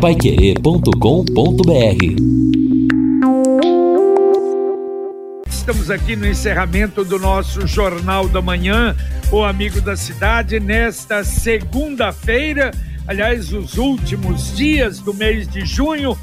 paiquerê.com.br Estamos aqui no encerramento do nosso Jornal da Manhã, o Amigo da Cidade, nesta segunda-feira, aliás, os últimos dias do mês de junho,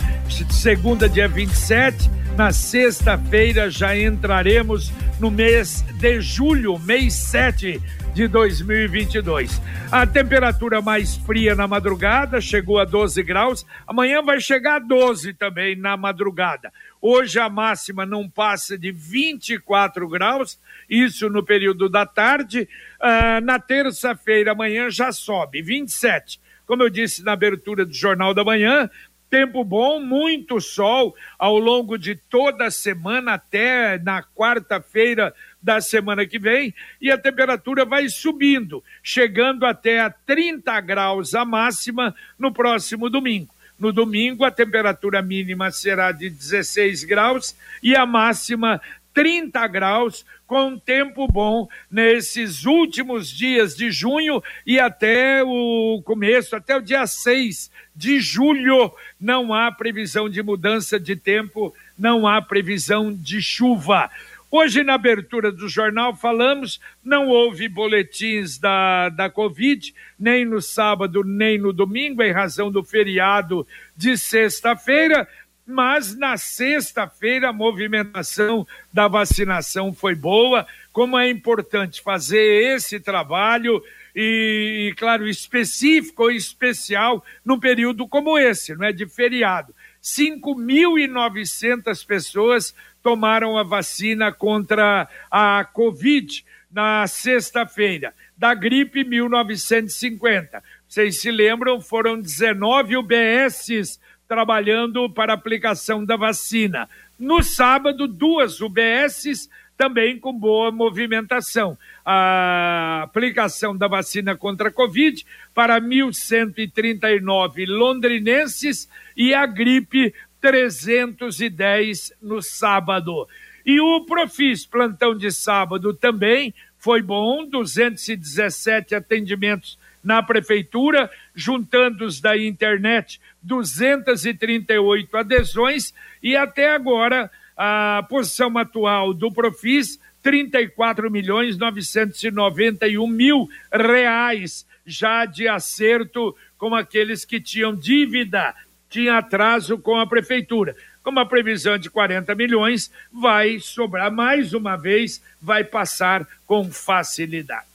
segunda, dia 27. Na sexta-feira já entraremos no mês de julho, mês 7 de 2022. A temperatura mais fria na madrugada chegou a 12 graus, amanhã vai chegar a 12 também na madrugada. Hoje a máxima não passa de 24 graus, isso no período da tarde. Ah, na terça-feira, amanhã já sobe, 27. Como eu disse na abertura do Jornal da Manhã, tempo bom, muito sol ao longo de toda a semana até na quarta-feira da semana que vem e a temperatura vai subindo, chegando até a 30 graus a máxima no próximo domingo. No domingo, a temperatura mínima será de 16 graus e a máxima 30 graus, com tempo bom nesses últimos dias de junho e até o começo, até o dia 6 de julho. Não há previsão de mudança de tempo, não há previsão de chuva. Hoje, na abertura do jornal, falamos, não houve boletins da, da Covid, nem no sábado, nem no domingo, em razão do feriado de sexta-feira, mas na sexta-feira a movimentação da vacinação foi boa. Como é importante fazer esse trabalho e, claro, específico ou especial num período como esse, não é de feriado. 5.900 pessoas tomaram a vacina contra a Covid na sexta-feira, da gripe 1950. Vocês se lembram, foram 19 UBSs trabalhando para aplicação da vacina. No sábado, duas UBSs também com boa movimentação. A aplicação da vacina contra a Covid para 1.139 londrinenses e a gripe 310 no sábado. E o Profis, plantão de sábado também foi bom, 217 atendimentos na prefeitura, juntando os da internet, 238 adesões e até agora a posição atual do Profis 34 milhões 991 mil reais já de acerto com aqueles que tinham dívida tinha atraso com a prefeitura. Como a previsão é de 40 milhões, vai sobrar mais uma vez, vai passar com facilidade.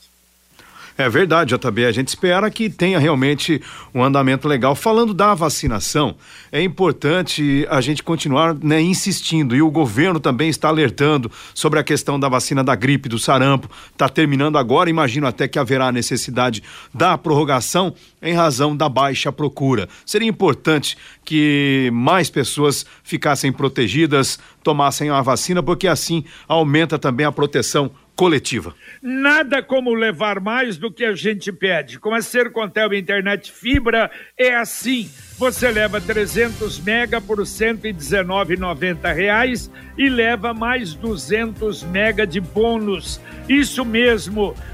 É verdade, JB. A gente espera que tenha realmente um andamento legal. Falando da vacinação, é importante a gente continuar né, insistindo. E o governo também está alertando sobre a questão da vacina da gripe, do sarampo. Está terminando agora. Imagino até que haverá necessidade da prorrogação em razão da baixa procura. Seria importante que mais pessoas ficassem protegidas, tomassem a vacina, porque assim aumenta também a proteção coletiva. Nada como levar mais do que a gente pede. Com a Sercontel Internet Fibra é assim. Você leva 300 mega por 119,90 reais e leva mais 200 mega de bônus. Isso mesmo,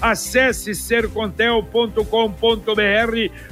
Acesse sercontel.com.br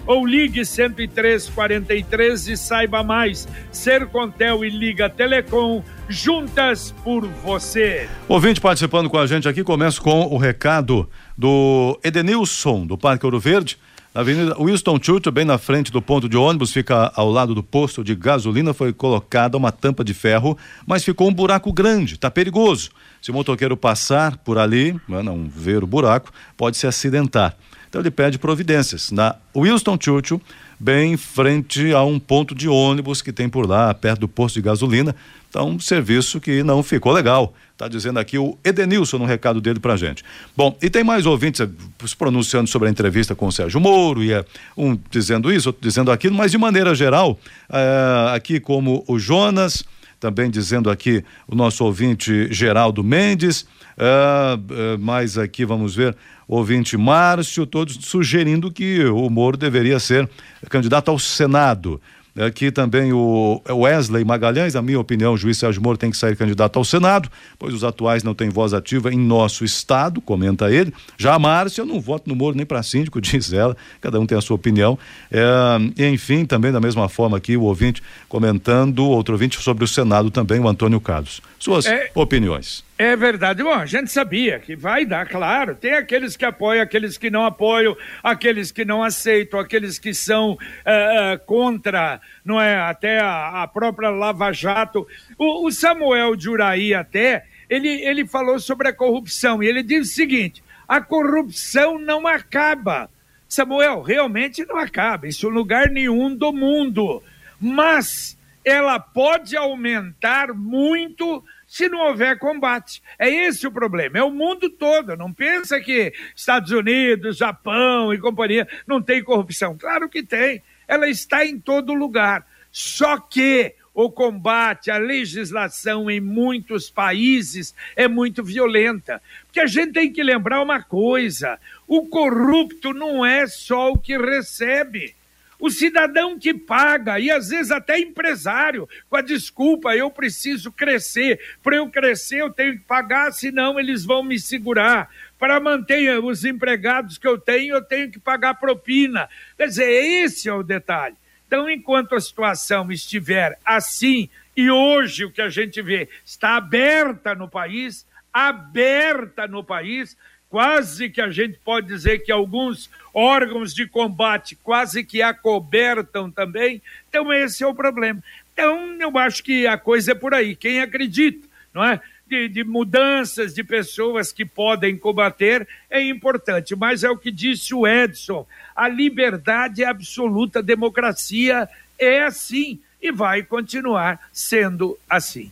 ou ligue 10343 e saiba mais. Sercontel e Liga Telecom, juntas por você. Ouvinte participando com a gente aqui, começo com o recado do Edenilson, do Parque Ouro Verde. Na Avenida Winston Churchill, bem na frente do ponto de ônibus, fica ao lado do posto de gasolina, foi colocada uma tampa de ferro, mas ficou um buraco grande, está perigoso. Se o motoqueiro passar por ali, né, não ver o buraco, pode se acidentar. Então ele pede providências. Na Winston Churchill, bem em frente a um ponto de ônibus que tem por lá, perto do posto de gasolina. Então, um serviço que não ficou legal. Está dizendo aqui o Edenilson no recado dele para gente. Bom, e tem mais ouvintes eh, se pronunciando sobre a entrevista com o Sérgio Moro, e é um dizendo isso, outro dizendo aquilo, mas de maneira geral, é, aqui como o Jonas, também dizendo aqui o nosso ouvinte Geraldo Mendes. Uh, uh, mais aqui, vamos ver, ouvinte Márcio, todos sugerindo que o Moro deveria ser candidato ao Senado. Aqui também o Wesley Magalhães, a minha opinião, o juiz Sérgio Moro tem que sair candidato ao Senado, pois os atuais não têm voz ativa em nosso estado, comenta ele. Já a Márcia, eu não voto no Moro nem para síndico, diz ela, cada um tem a sua opinião. É, enfim, também da mesma forma aqui o ouvinte comentando, outro ouvinte sobre o Senado também, o Antônio Carlos. Suas é... opiniões. É verdade. Bom, a gente sabia que vai dar, claro. Tem aqueles que apoiam, aqueles que não apoiam, aqueles que não aceitam, aqueles que são uh, contra, não é? Até a, a própria Lava Jato. O, o Samuel Juraí até, ele, ele falou sobre a corrupção e ele diz o seguinte: a corrupção não acaba. Samuel, realmente não acaba, isso em lugar nenhum do mundo. Mas ela pode aumentar muito se não houver combate. É esse o problema. É o mundo todo. Não pensa que Estados Unidos, Japão e companhia não tem corrupção. Claro que tem. Ela está em todo lugar. Só que o combate, a legislação em muitos países é muito violenta. Porque a gente tem que lembrar uma coisa: o corrupto não é só o que recebe. O cidadão que paga, e às vezes até empresário, com a desculpa, eu preciso crescer. Para eu crescer, eu tenho que pagar, senão eles vão me segurar. Para manter os empregados que eu tenho, eu tenho que pagar propina. Quer dizer, esse é o detalhe. Então, enquanto a situação estiver assim, e hoje o que a gente vê está aberta no país, aberta no país, quase que a gente pode dizer que alguns órgãos de combate quase que acobertam também. Então, esse é o problema. Então, eu acho que a coisa é por aí. Quem acredita, não é? De, de, mudanças de pessoas que podem combater é importante, mas é o que disse o Edson: a liberdade absoluta, a democracia é assim e vai continuar sendo assim.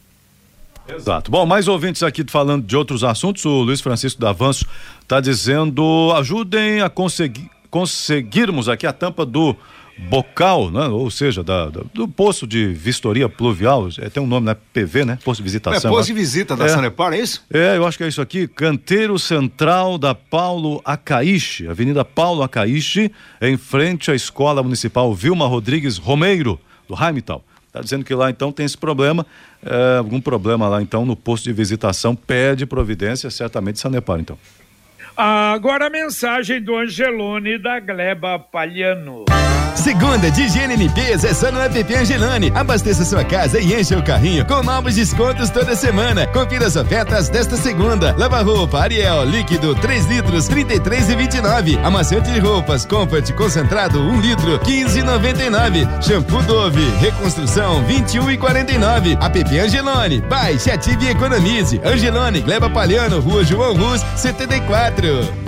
Exato. Bom, mais ouvintes aqui falando de outros assuntos. O Luiz Francisco da Avanço está dizendo: ajudem a conseguir, conseguirmos aqui a tampa do bocal, né? ou seja, da, da, do posto de vistoria pluvial, é, tem um nome, né? PV, né? Posto de visitação. É posto de visita da é, Sanepar, é isso? É, eu acho que é isso aqui, canteiro central da Paulo Acaixe, Avenida Paulo Acaixe, em frente à Escola Municipal Vilma Rodrigues Romeiro, do Raimital. Está dizendo que lá então tem esse problema, é, algum problema lá então no posto de visitação, pede providência, certamente Sanepar então. Agora a mensagem do Angelone da Gleba Palhano. Segunda de higiene e limpeza é só no app Angelone. Abasteça sua casa e encha o carrinho com novos descontos toda semana. Confira as ofertas desta segunda. Lava roupa Ariel líquido 3 litros 33 e 29. Amaciante de roupas Comfort concentrado 1 litro 15,99. Shampoo Dove reconstrução 21 e 49. App Angelone. Baixe, ative e economize. Angelone, Gleba Palhano, Rua João Rus 74.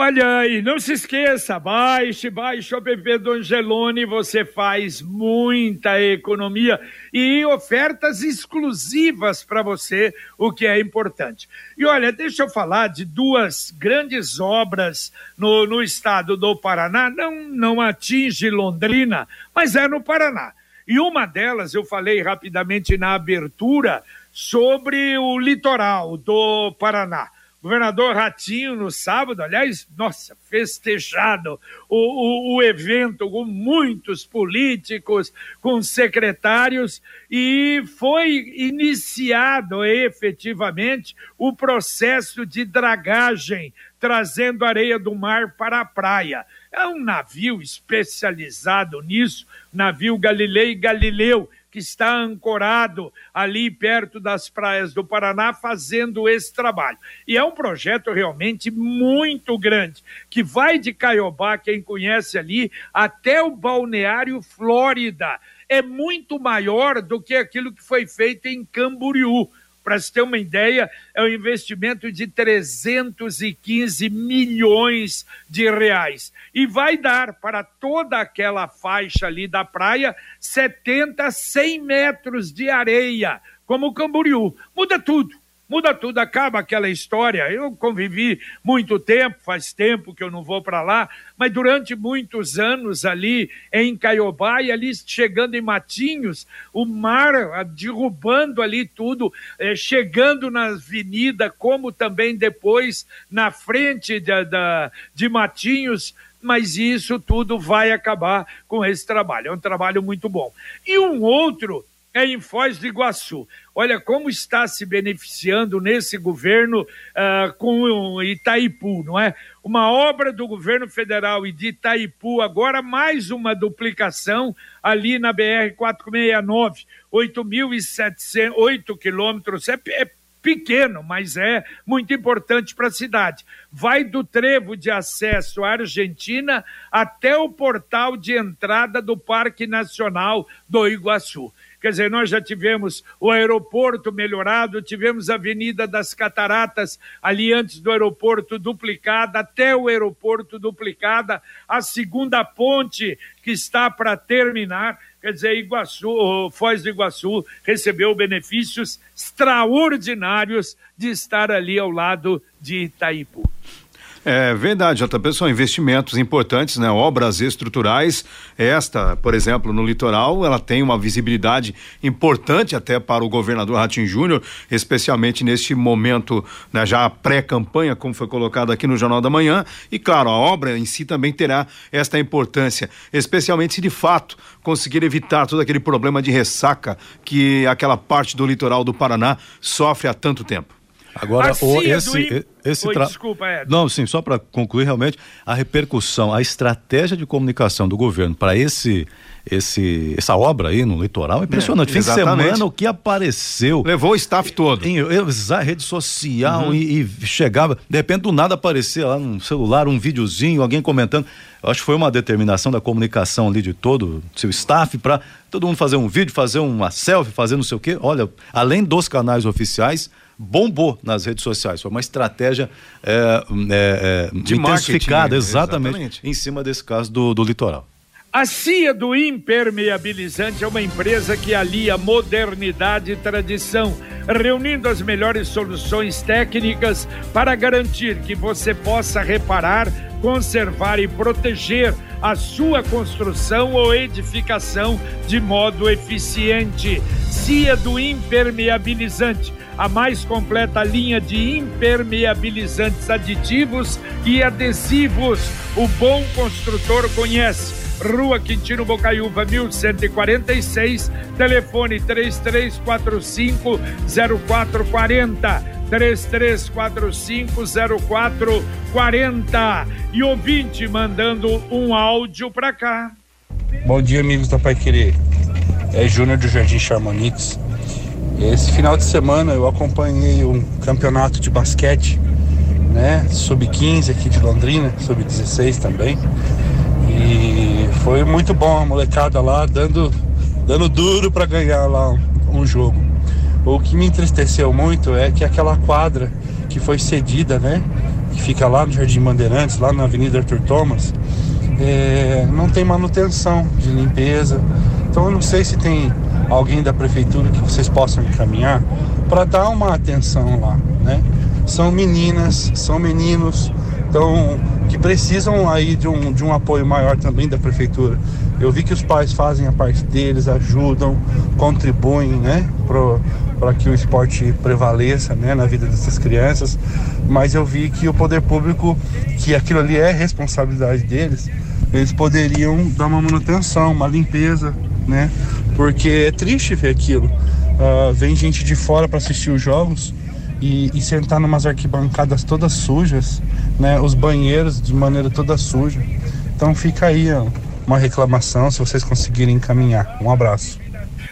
Olha aí, não se esqueça, baixe, baixe o app do Angelone, você faz muita economia e ofertas exclusivas para você, o que é importante. E olha, deixa eu falar de duas grandes obras no, no estado do Paraná, não, não atinge Londrina, mas é no Paraná. E uma delas, eu falei rapidamente na abertura, sobre o litoral do Paraná governador Ratinho no sábado, aliás, nossa, festejado o, o, o, evento com muitos políticos, com secretários, e foi iniciado efetivamente o processo de dragagem, trazendo areia do mar para a praia. É um navio especializado nisso, navio Galilei Galileu, que está ancorado ali perto das praias do Paraná fazendo esse trabalho. E é um projeto realmente muito grande, que vai de Caiobá, quem conhece ali, até o Balneário Flórida. É muito maior do que aquilo que foi feito em Camboriú. Para se ter uma ideia, é um investimento de 315 milhões de reais. E vai dar para toda aquela faixa ali da praia 70, 100 metros de areia, como o Camboriú. Muda tudo muda tudo, acaba aquela história. Eu convivi muito tempo, faz tempo que eu não vou para lá, mas durante muitos anos ali em Caiobá e ali chegando em Matinhos, o mar derrubando ali tudo, eh, chegando na avenida, como também depois na frente de, de, de Matinhos, mas isso tudo vai acabar com esse trabalho. É um trabalho muito bom. E um outro é em Foz do Iguaçu. Olha como está se beneficiando nesse governo uh, com Itaipu, não é? Uma obra do governo federal e de Itaipu, agora mais uma duplicação ali na BR-469, 8.708 quilômetros, é, é pequeno, mas é muito importante para a cidade. Vai do trevo de acesso à Argentina até o portal de entrada do Parque Nacional do Iguaçu. Quer dizer, nós já tivemos o aeroporto melhorado, tivemos a Avenida das Cataratas ali antes do aeroporto duplicada, até o aeroporto duplicada, a segunda ponte que está para terminar. Quer dizer, Iguaçu, Foz do Iguaçu recebeu benefícios extraordinários de estar ali ao lado de Itaipu. É verdade, JP, são investimentos importantes, né? Obras estruturais. Esta, por exemplo, no litoral, ela tem uma visibilidade importante até para o governador Ratinho Júnior, especialmente neste momento, né, já pré-campanha, como foi colocado aqui no Jornal da Manhã. E claro, a obra em si também terá esta importância, especialmente se de fato conseguir evitar todo aquele problema de ressaca que aquela parte do litoral do Paraná sofre há tanto tempo. Agora, o, esse, esse Oi, tra... desculpa, Ed. Não, sim, só para concluir realmente a repercussão, a estratégia de comunicação do governo para esse esse essa obra aí no litoral é impressionante. É, Fim de semana o que apareceu. Levou o staff todo. Em, em rede social uhum. e, e, chegava, de repente do nada aparecia lá no celular um videozinho, alguém comentando. Eu acho que foi uma determinação da comunicação ali de todo seu staff para todo mundo fazer um vídeo, fazer uma selfie, fazer não sei o quê. Olha, além dos canais oficiais, bombou nas redes sociais. Foi uma estratégia é, é, é, de intensificada, exatamente, exatamente, em cima desse caso do, do litoral. A CIA do Impermeabilizante é uma empresa que alia modernidade e tradição, reunindo as melhores soluções técnicas para garantir que você possa reparar, conservar e proteger a sua construção ou edificação de modo eficiente. CIA do Impermeabilizante a mais completa linha de impermeabilizantes aditivos e adesivos. O bom construtor conhece. Rua Quintino Bocaiúva, 1146, telefone 3345 0440. 3345 0440. E ouvinte mandando um áudio para cá. Bom dia, amigos da Pai Querer. É Júnior do Jardim Charmonix. Esse final de semana eu acompanhei um campeonato de basquete, né? Sub-15 aqui de Londrina, sub-16 também. E foi muito bom a molecada lá dando, dando duro para ganhar lá um, jogo. O que me entristeceu muito é que aquela quadra que foi cedida, né? Que fica lá no Jardim Bandeirantes, lá na Avenida Arthur Thomas, é, não tem manutenção de limpeza. Então eu não sei se tem alguém da prefeitura que vocês possam encaminhar para dar uma atenção lá, né? São meninas, são meninos, então que precisam aí de um, de um apoio maior também da prefeitura. Eu vi que os pais fazem a parte deles, ajudam, contribuem, né, para que o esporte prevaleça, né, na vida dessas crianças. Mas eu vi que o poder público, que aquilo ali é responsabilidade deles, eles poderiam dar uma manutenção, uma limpeza, né? Porque é triste ver aquilo. Uh, vem gente de fora para assistir os jogos e, e sentar numas arquibancadas todas sujas, né? Os banheiros de maneira toda suja. Então fica aí ó, uma reclamação se vocês conseguirem encaminhar. Um abraço.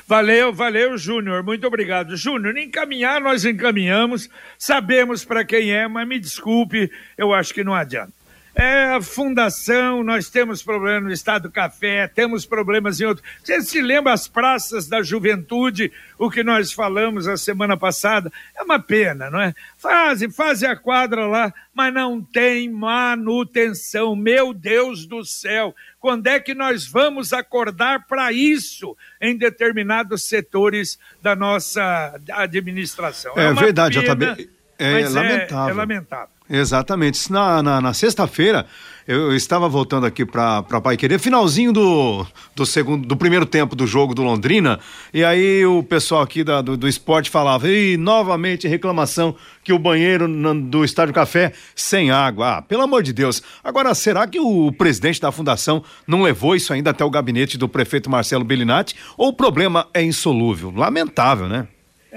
Valeu, valeu, Júnior. Muito obrigado. Júnior, encaminhar nós encaminhamos, sabemos para quem é, mas me desculpe, eu acho que não adianta. É a fundação, nós temos problema no Estado do Café, temos problemas em outro. Você se lembra as praças da juventude, o que nós falamos a semana passada? É uma pena, não é? Fazem, fazem a quadra lá, mas não tem manutenção. Meu Deus do céu, quando é que nós vamos acordar para isso em determinados setores da nossa administração? É, é verdade, pena, JB. É, é lamentável. É lamentável. Exatamente. Na, na, na sexta-feira, eu, estava voltando aqui para Pai Querer, finalzinho do, do, segundo, do primeiro tempo do jogo do Londrina, e aí o pessoal aqui da, do, do esporte falava, e novamente reclamação que o banheiro no, do Estádio Café sem água. Ah, pelo amor de Deus. Agora, será que o presidente da fundação não levou isso ainda até o gabinete do prefeito Marcelo Bellinati? Ou o problema é insolúvel? Lamentável, né?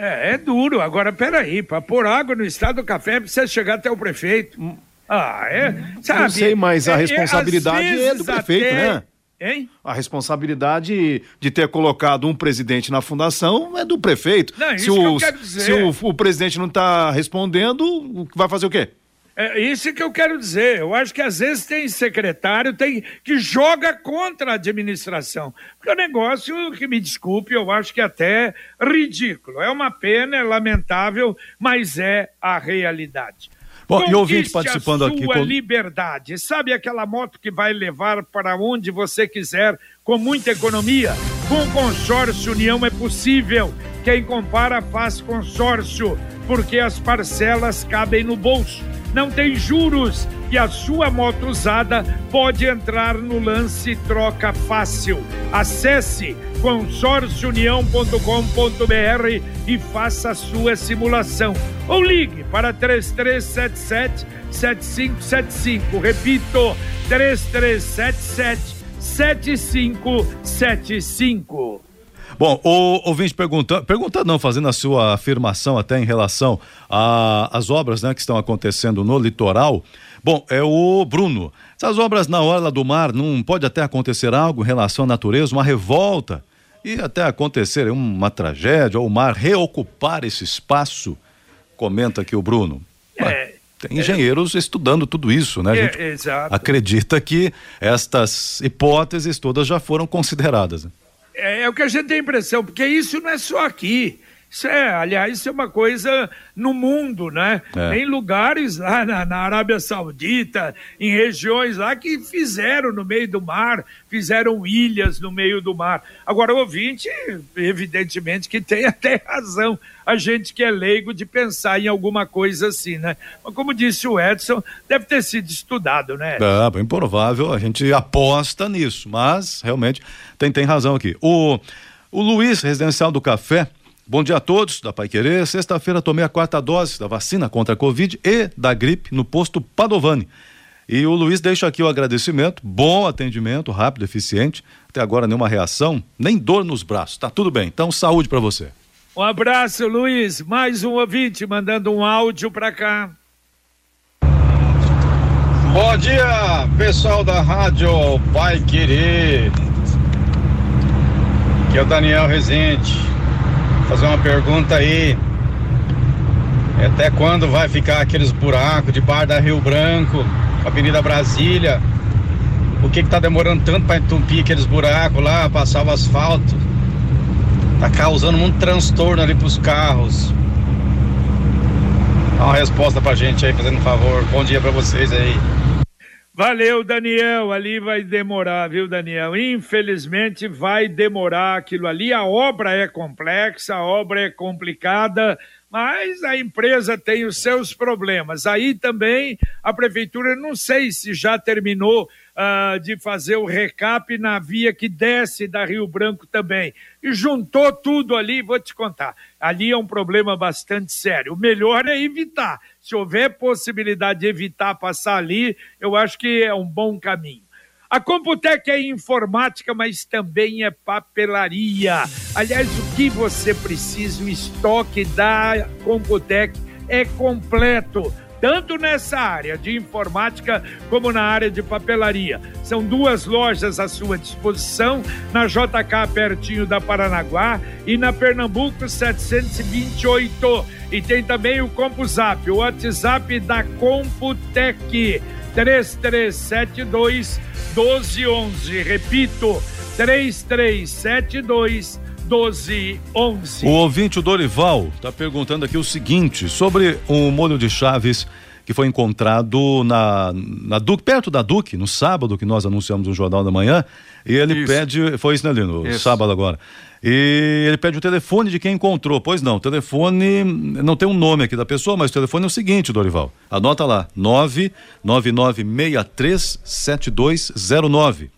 É, é duro. Agora, peraí, para pôr água no estado do café precisa chegar até o prefeito. Hum. Ah, é. Sabe, Não sei, mas a é, é responsabilidade é, é do prefeito, até... né? Hein? A responsabilidade de ter colocado um presidente na fundação é do prefeito. Não, se o, Se o, o presidente não está respondendo, vai fazer o quê? É isso que eu quero dizer. Eu acho que às vezes tem secretário tem, que joga contra a administração. Porque o negócio, que me desculpe, eu acho que é até ridículo. É uma pena, é lamentável, mas é a realidade. Bom, e ouvinte participando a sua aqui. Com... liberdade. Sabe aquela moto que vai levar para onde você quiser com muita economia? Com o consórcio União é possível. Quem compara faz consórcio, porque as parcelas cabem no bolso não tem juros e a sua moto usada pode entrar no lance troca fácil. Acesse consórciounião.com.br e faça a sua simulação. Ou ligue para 3377 7575. Repito, 3377 7575. Bom, o ouvinte perguntando, perguntando não, fazendo a sua afirmação até em relação às obras né, que estão acontecendo no litoral. Bom, é o Bruno. Essas obras na orla do mar, não pode até acontecer algo em relação à natureza, uma revolta e até acontecer uma tragédia ou o mar reocupar esse espaço? Comenta aqui o Bruno. É, tem engenheiros é, estudando tudo isso, né? A gente é, acredita que estas hipóteses todas já foram consideradas. Né? É, é o que a gente tem a impressão, porque isso não é só aqui. Isso é, aliás, isso é uma coisa no mundo, né? É. Tem lugares lá na, na, Arábia Saudita, em regiões lá que fizeram no meio do mar, fizeram ilhas no meio do mar. Agora, o ouvinte, evidentemente, que tem até razão, a gente que é leigo de pensar em alguma coisa assim, né? Mas como disse o Edson, deve ter sido estudado, né? É, bem provável, a gente aposta nisso, mas realmente tem, tem razão aqui. O, o Luiz, residencial do Café, Bom dia a todos da Pai Querer. Sexta-feira tomei a quarta dose da vacina contra a Covid e da gripe no posto Padovani. E o Luiz deixa aqui o agradecimento, bom atendimento, rápido, eficiente. Até agora nenhuma reação, nem dor nos braços. Tá tudo bem. Então, saúde para você. Um abraço, Luiz. Mais um ouvinte mandando um áudio para cá. Bom dia, pessoal da Rádio Pai Querer. Aqui é o Daniel Rezende fazer uma pergunta aí. Até quando vai ficar aqueles buracos de bar da Rio Branco, Avenida Brasília? Por que que tá demorando tanto para entupir aqueles buracos lá, passar o asfalto? Tá causando muito transtorno ali pros carros. Dá uma resposta pra gente aí, fazendo um favor. Bom dia para vocês aí. Valeu, Daniel. Ali vai demorar, viu, Daniel? Infelizmente vai demorar aquilo ali. A obra é complexa, a obra é complicada, mas a empresa tem os seus problemas. Aí também a prefeitura, não sei se já terminou uh, de fazer o recap na via que desce da Rio Branco também. E juntou tudo ali, vou te contar. Ali é um problema bastante sério. O melhor é evitar. Se houver possibilidade de evitar passar ali, eu acho que é um bom caminho. A Computec é informática, mas também é papelaria. Aliás, o que você precisa, o estoque da Computec é completo tanto nessa área de informática como na área de papelaria. São duas lojas à sua disposição, na JK pertinho da Paranaguá e na Pernambuco 728. E tem também o CompuZap, o WhatsApp da Computec 3372 1211. Repito, 3372 1211. O ouvinte Dorival está perguntando aqui o seguinte sobre o molho de chaves que foi encontrado na, na Duque, perto da Duque, no sábado que nós anunciamos no Jornal da Manhã. E ele isso. pede. Foi isso, né, Lino? Isso. Sábado agora. E ele pede o telefone de quem encontrou. Pois não, o telefone não tem um nome aqui da pessoa, mas o telefone é o seguinte, Dorival. Anota lá: 999637209.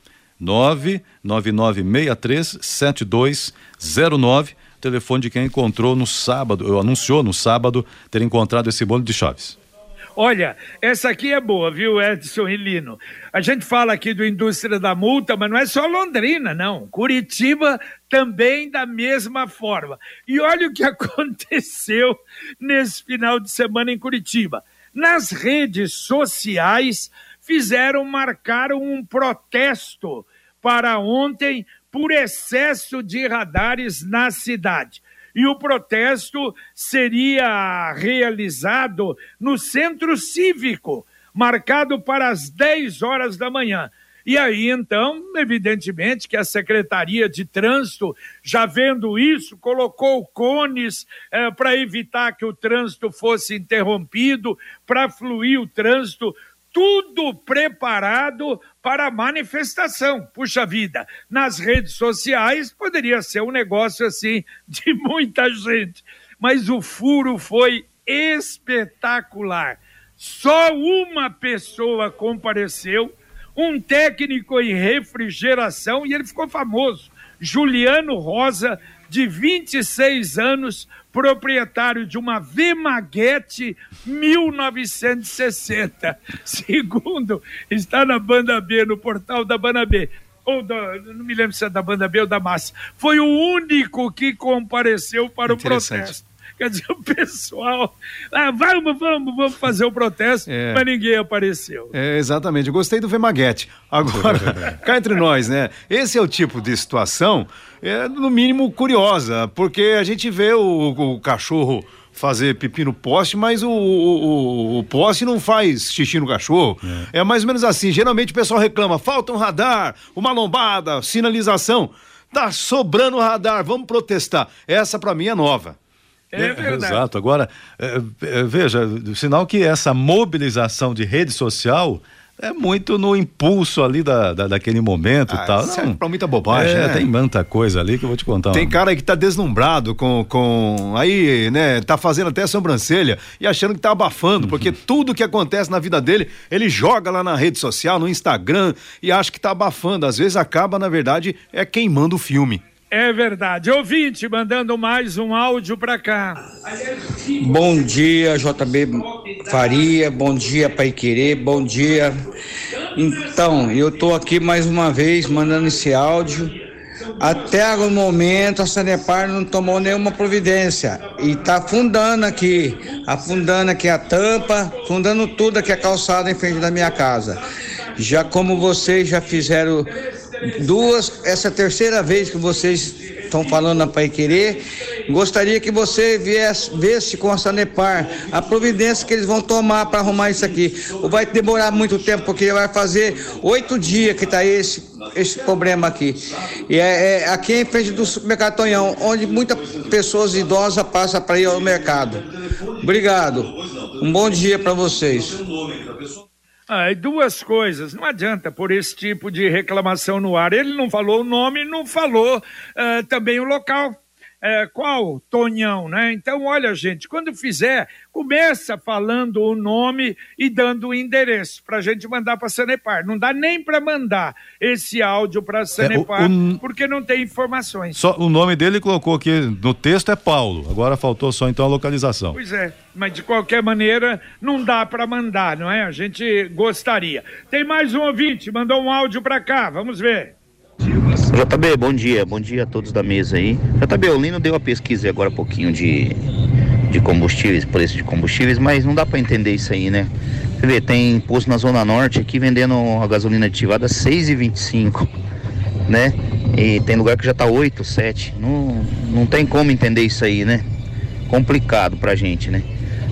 999637209. Telefone de quem encontrou no sábado, anunciou no sábado ter encontrado esse bolo de chaves. Olha, essa aqui é boa, viu, Edson e Lino? A gente fala aqui do indústria da multa, mas não é só Londrina, não. Curitiba também da mesma forma. E olha o que aconteceu nesse final de semana em Curitiba. Nas redes sociais fizeram, marcaram um protesto para ontem por excesso de radares na cidade e o protesto seria realizado no centro cívico, marcado para as 10 horas da manhã. E aí, então, evidentemente que a Secretaria de Trânsito, já vendo isso, colocou cones eh, para evitar que o trânsito fosse interrompido, para fluir o trânsito, tudo preparado para a manifestação. Puxa vida, nas redes sociais poderia ser um negócio assim de muita gente, mas o furo foi espetacular. Só uma pessoa compareceu, um técnico em refrigeração, e ele ficou famoso. Juliano Rosa, de 26 anos, proprietário de uma Vemaguete 1960. Segundo, está na banda B, no portal da banda B. Ou da, não me lembro se é da banda B ou da Massa. Foi o único que compareceu para o protesto. Quer dizer, o pessoal. Ah, vamos, vamos, vamos fazer o protesto, é. mas ninguém apareceu. É, exatamente. Eu gostei do Vemaguete. Agora, cá entre nós, né? Esse é o tipo de situação, é, no mínimo, curiosa, porque a gente vê o, o cachorro fazer pipi no poste, mas o, o, o, poste não faz xixi no cachorro. É. é mais ou menos assim. Geralmente o pessoal reclama: falta um radar, uma lombada, sinalização. Tá sobrando radar, vamos protestar. Essa para mim é nova. É, é verdade. Exato. Agora, é, é, veja, sinal que essa mobilização de rede social é muito no impulso ali da, da daquele momento ah, e tal. Não, pra muita bobagem. É, né? tem muita coisa ali que eu vou te contar. Tem cara que tá deslumbrado com, com. Aí, né, tá fazendo até sobrancelha e achando que tá abafando, porque uhum. tudo que acontece na vida dele, ele joga lá na rede social, no Instagram e acha que tá abafando. Às vezes acaba, na verdade, é queimando o filme. É verdade. Ouvinte, mandando mais um áudio para cá. Bom dia, JB Faria. Bom dia, Pai Querer. Bom dia. Então, eu tô aqui mais uma vez mandando esse áudio. Até o momento a Sanepar não tomou nenhuma providência e tá afundando aqui, afundando aqui a tampa, afundando tudo aqui a calçada em frente da minha casa. Já como vocês já fizeram duas, essa é terceira vez que vocês estão falando na Pai Querer. Gostaria que você viesse, vesse com a Sanepar a providência que eles vão tomar para arrumar isso aqui. Vai demorar muito tempo, porque vai fazer oito dias que está esse, esse problema aqui. E é, é, aqui em frente do supermercado Tonhão, onde muitas pessoas idosas passam para ir ao mercado. Obrigado. Um bom dia para vocês. Ah, duas coisas. Não adianta por esse tipo de reclamação no ar. Ele não falou o nome, não falou uh, também o local é, qual Tonhão, né? Então, olha, gente, quando fizer, começa falando o nome e dando o endereço para a gente mandar para a Sanepar. Não dá nem para mandar esse áudio para a Sanepar, é, o, o, porque não tem informações. Só o nome dele colocou aqui no texto é Paulo. Agora faltou só então a localização. Pois é, mas de qualquer maneira não dá para mandar, não é? A gente gostaria. Tem mais um ouvinte, mandou um áudio para cá. Vamos ver. JB, bom dia, bom dia a todos da mesa aí. JB, o Lino deu a pesquisa agora um pouquinho de, de combustíveis, preço de combustíveis, mas não dá para entender isso aí, né? Você vê, tem posto na Zona Norte aqui vendendo a gasolina aditivada 6,25, né? E tem lugar que já tá 8, 7. Não, não tem como entender isso aí, né? Complicado pra gente, né?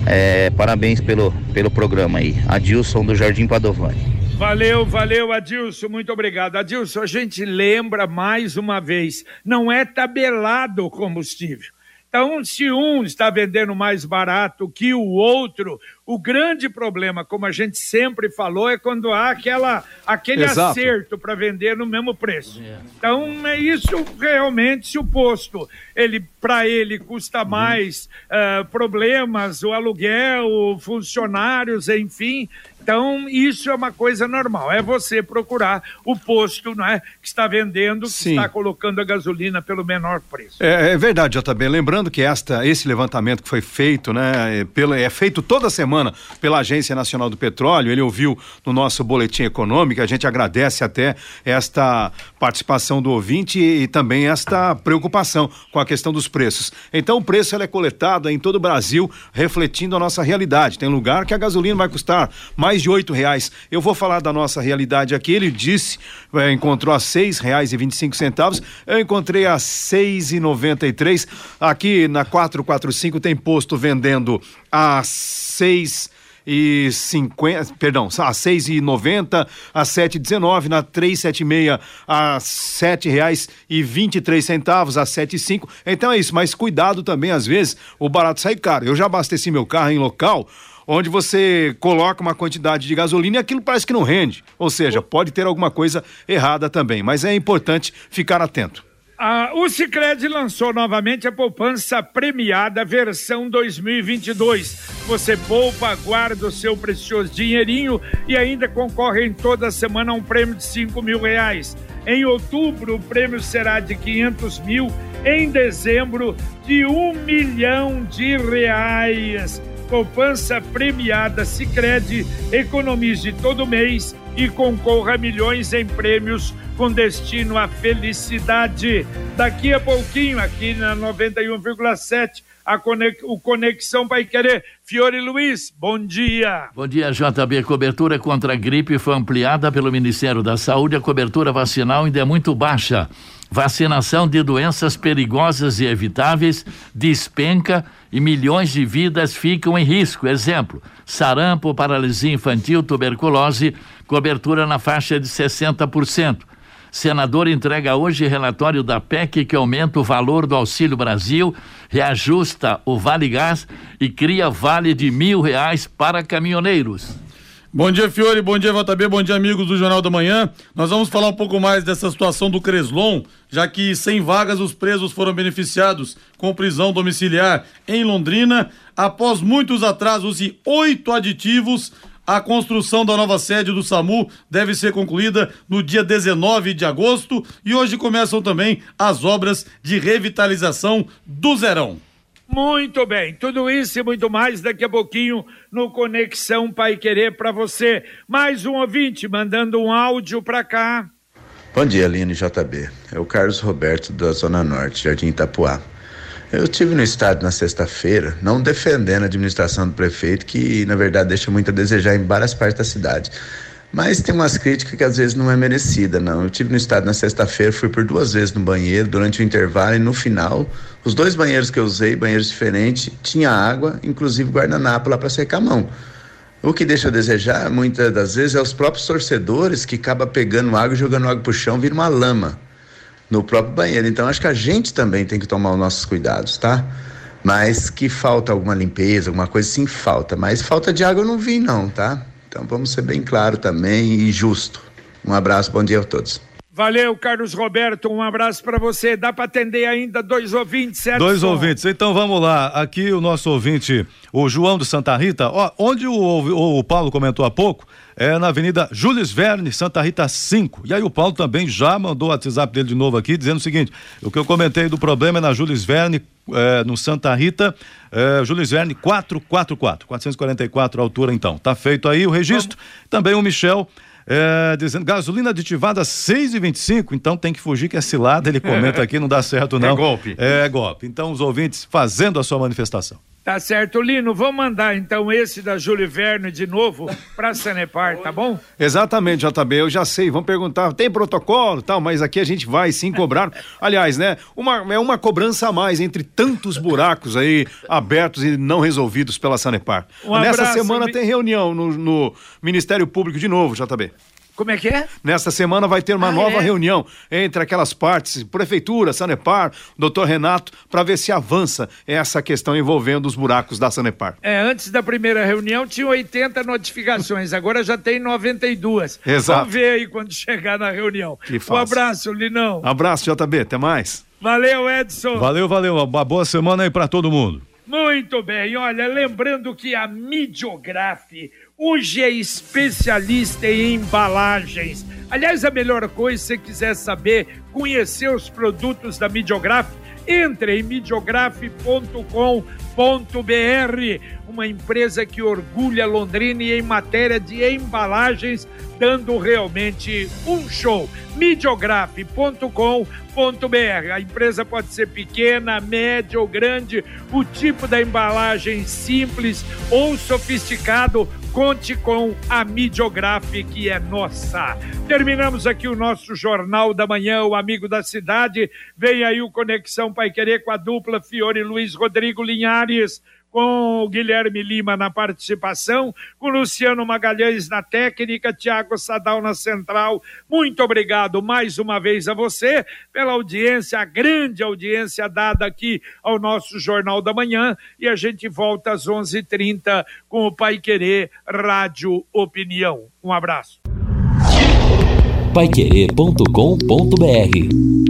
É, parabéns pelo, pelo programa aí. Adilson do Jardim Padovani. Valeu, valeu, Adilson, muito obrigado. Adilson, a gente lembra mais uma vez, não é tabelado o combustível. Então, se um está vendendo mais barato que o outro, o grande problema, como a gente sempre falou, é quando há aquela, aquele Exato. acerto para vender no mesmo preço. É. Então, é isso realmente, se o posto, ele para ele custa uhum. mais uh, problemas, o aluguel, funcionários, enfim, então, isso é uma coisa normal. É você procurar o posto não é, que está vendendo, que Sim. está colocando a gasolina pelo menor preço. É, é verdade, JB. Lembrando que esta, esse levantamento que foi feito, né, é, pelo, é feito toda semana pela Agência Nacional do Petróleo. Ele ouviu no nosso boletim econômico. A gente agradece até esta participação do ouvinte e, e também esta preocupação com a questão dos preços. Então, o preço é coletado em todo o Brasil, refletindo a nossa realidade. Tem lugar que a gasolina vai custar mais mais de oito reais. Eu vou falar da nossa realidade aqui. Ele disse, é, encontrou a seis reais e vinte e cinco centavos. Eu encontrei a seis e noventa e três. Aqui na 445 tem posto vendendo a seis e cinquenta, perdão, a seis e noventa, a sete dezenove, na três sete meia, a sete reais e vinte e três centavos, a sete e cinco. Então é isso, mas cuidado também, às vezes, o barato sai caro. Eu já abasteci meu carro em local onde você coloca uma quantidade de gasolina e aquilo parece que não rende. Ou seja, pode ter alguma coisa errada também, mas é importante ficar atento. Ah, o Cicred lançou novamente a poupança premiada versão 2022. Você poupa, guarda o seu precioso dinheirinho e ainda concorre em toda semana a um prêmio de 5 mil reais. Em outubro, o prêmio será de 500 mil. Em dezembro, de um milhão de reais poupança premiada Sicredi economize todo mês e concorra a milhões em prêmios com destino à felicidade. Daqui a pouquinho, aqui na 91,7, a conex, o Conexão vai querer. Fiore Luiz, bom dia. Bom dia, JB. Cobertura contra a gripe foi ampliada pelo Ministério da Saúde. A cobertura vacinal ainda é muito baixa. Vacinação de doenças perigosas e evitáveis despenca e milhões de vidas ficam em risco. Exemplo: sarampo, paralisia infantil, tuberculose, cobertura na faixa de 60%. Senador entrega hoje relatório da PEC que aumenta o valor do Auxílio Brasil, reajusta o Vale Gás e cria vale de mil reais para caminhoneiros. Bom dia, Fiore. Bom dia, JB. Bom dia, amigos do Jornal da Manhã. Nós vamos falar um pouco mais dessa situação do Creslon, já que sem vagas os presos foram beneficiados com prisão domiciliar em Londrina. Após muitos atrasos e oito aditivos, a construção da nova sede do SAMU deve ser concluída no dia 19 de agosto e hoje começam também as obras de revitalização do Zerão. Muito bem, tudo isso e muito mais daqui a pouquinho no Conexão Pai Querer para você. Mais um ouvinte mandando um áudio para cá. Bom dia, Aline JB. É o Carlos Roberto da Zona Norte, Jardim Itapuá. Eu tive no estado na sexta-feira, não defendendo a administração do prefeito, que na verdade deixa muito a desejar em várias partes da cidade. Mas tem umas críticas que às vezes não é merecida, não. Eu tive no estado na sexta-feira, fui por duas vezes no banheiro durante o intervalo e no final, os dois banheiros que eu usei, banheiros diferentes, tinha água, inclusive guardanapo lá para secar a mão. O que deixa a desejar, muitas das vezes, é os próprios torcedores que acabam pegando água e jogando água pro chão, vira uma lama no próprio banheiro. Então acho que a gente também tem que tomar os nossos cuidados, tá? Mas que falta alguma limpeza, alguma coisa sim, falta. Mas falta de água eu não vi, não, tá? Então vamos ser bem claro também e justo. Um abraço, bom dia a todos. Valeu, Carlos Roberto. Um abraço para você. Dá para atender ainda dois ouvintes, certo? Dois ouvintes. Então vamos lá. Aqui o nosso ouvinte, o João do Santa Rita. Ó, onde o, o, o Paulo comentou há pouco, é na Avenida Jules Verne, Santa Rita 5. E aí o Paulo também já mandou o WhatsApp dele de novo aqui, dizendo o seguinte: o que eu comentei do problema é na Jules Verne, é, no Santa Rita, é, Jules Verne 444, 444 a altura então. Tá feito aí o registro. Vamos. Também o Michel. É, dizendo gasolina aditivada 6,25, então tem que fugir que é cilada. Ele comenta aqui, não dá certo não. É golpe. É golpe. Então os ouvintes fazendo a sua manifestação. Tá certo, Lino. Vamos mandar então esse da Júlio Verne de novo para Sanepar, tá bom? Exatamente, JB. Eu já sei. Vamos perguntar, tem protocolo tal, mas aqui a gente vai sim cobrar. Aliás, né? Uma, é uma cobrança a mais entre tantos buracos aí abertos e não resolvidos pela Sanepar. Um Nessa abraço, semana mi- tem reunião no, no Ministério Público de novo, JB. Como é que é? Nesta semana vai ter uma Ah, nova é? reunião entre aquelas partes, Prefeitura, Sanepar, doutor Renato, para ver se avança essa questão envolvendo os buracos da Sanepar. É, antes da primeira reunião tinha 80 notificações, agora já tem 92. Exato. Vamos ver aí quando chegar na reunião. Que um abraço, Linão. Abraço, JB, até mais. Valeu, Edson. Valeu, valeu. Uma boa semana aí pra todo mundo. Muito bem, olha, lembrando que a Midiograf hoje é especialista em embalagens. Aliás, a melhor coisa, se você quiser saber, conhecer os produtos da Midiograf, entre em midiograf.com.br, uma empresa que orgulha Londrina em matéria de embalagens, dando realmente um show. midiograf.com.br. A empresa pode ser pequena, média ou grande, o tipo da embalagem simples ou sofisticado, conte com a Midiograf, que é nossa. Terminamos aqui o nosso Jornal da Manhã, o Amigo da Cidade. Vem aí o Conexão Pai Querer com a dupla Fiore Luiz Rodrigo Linhares com o Guilherme Lima na participação, com Luciano Magalhães na técnica, Tiago Sadal na central. Muito obrigado mais uma vez a você pela audiência, a grande audiência dada aqui ao nosso Jornal da Manhã. E a gente volta às 11h30 com o Pai Querer Rádio Opinião. Um abraço. Paiquerê.com.br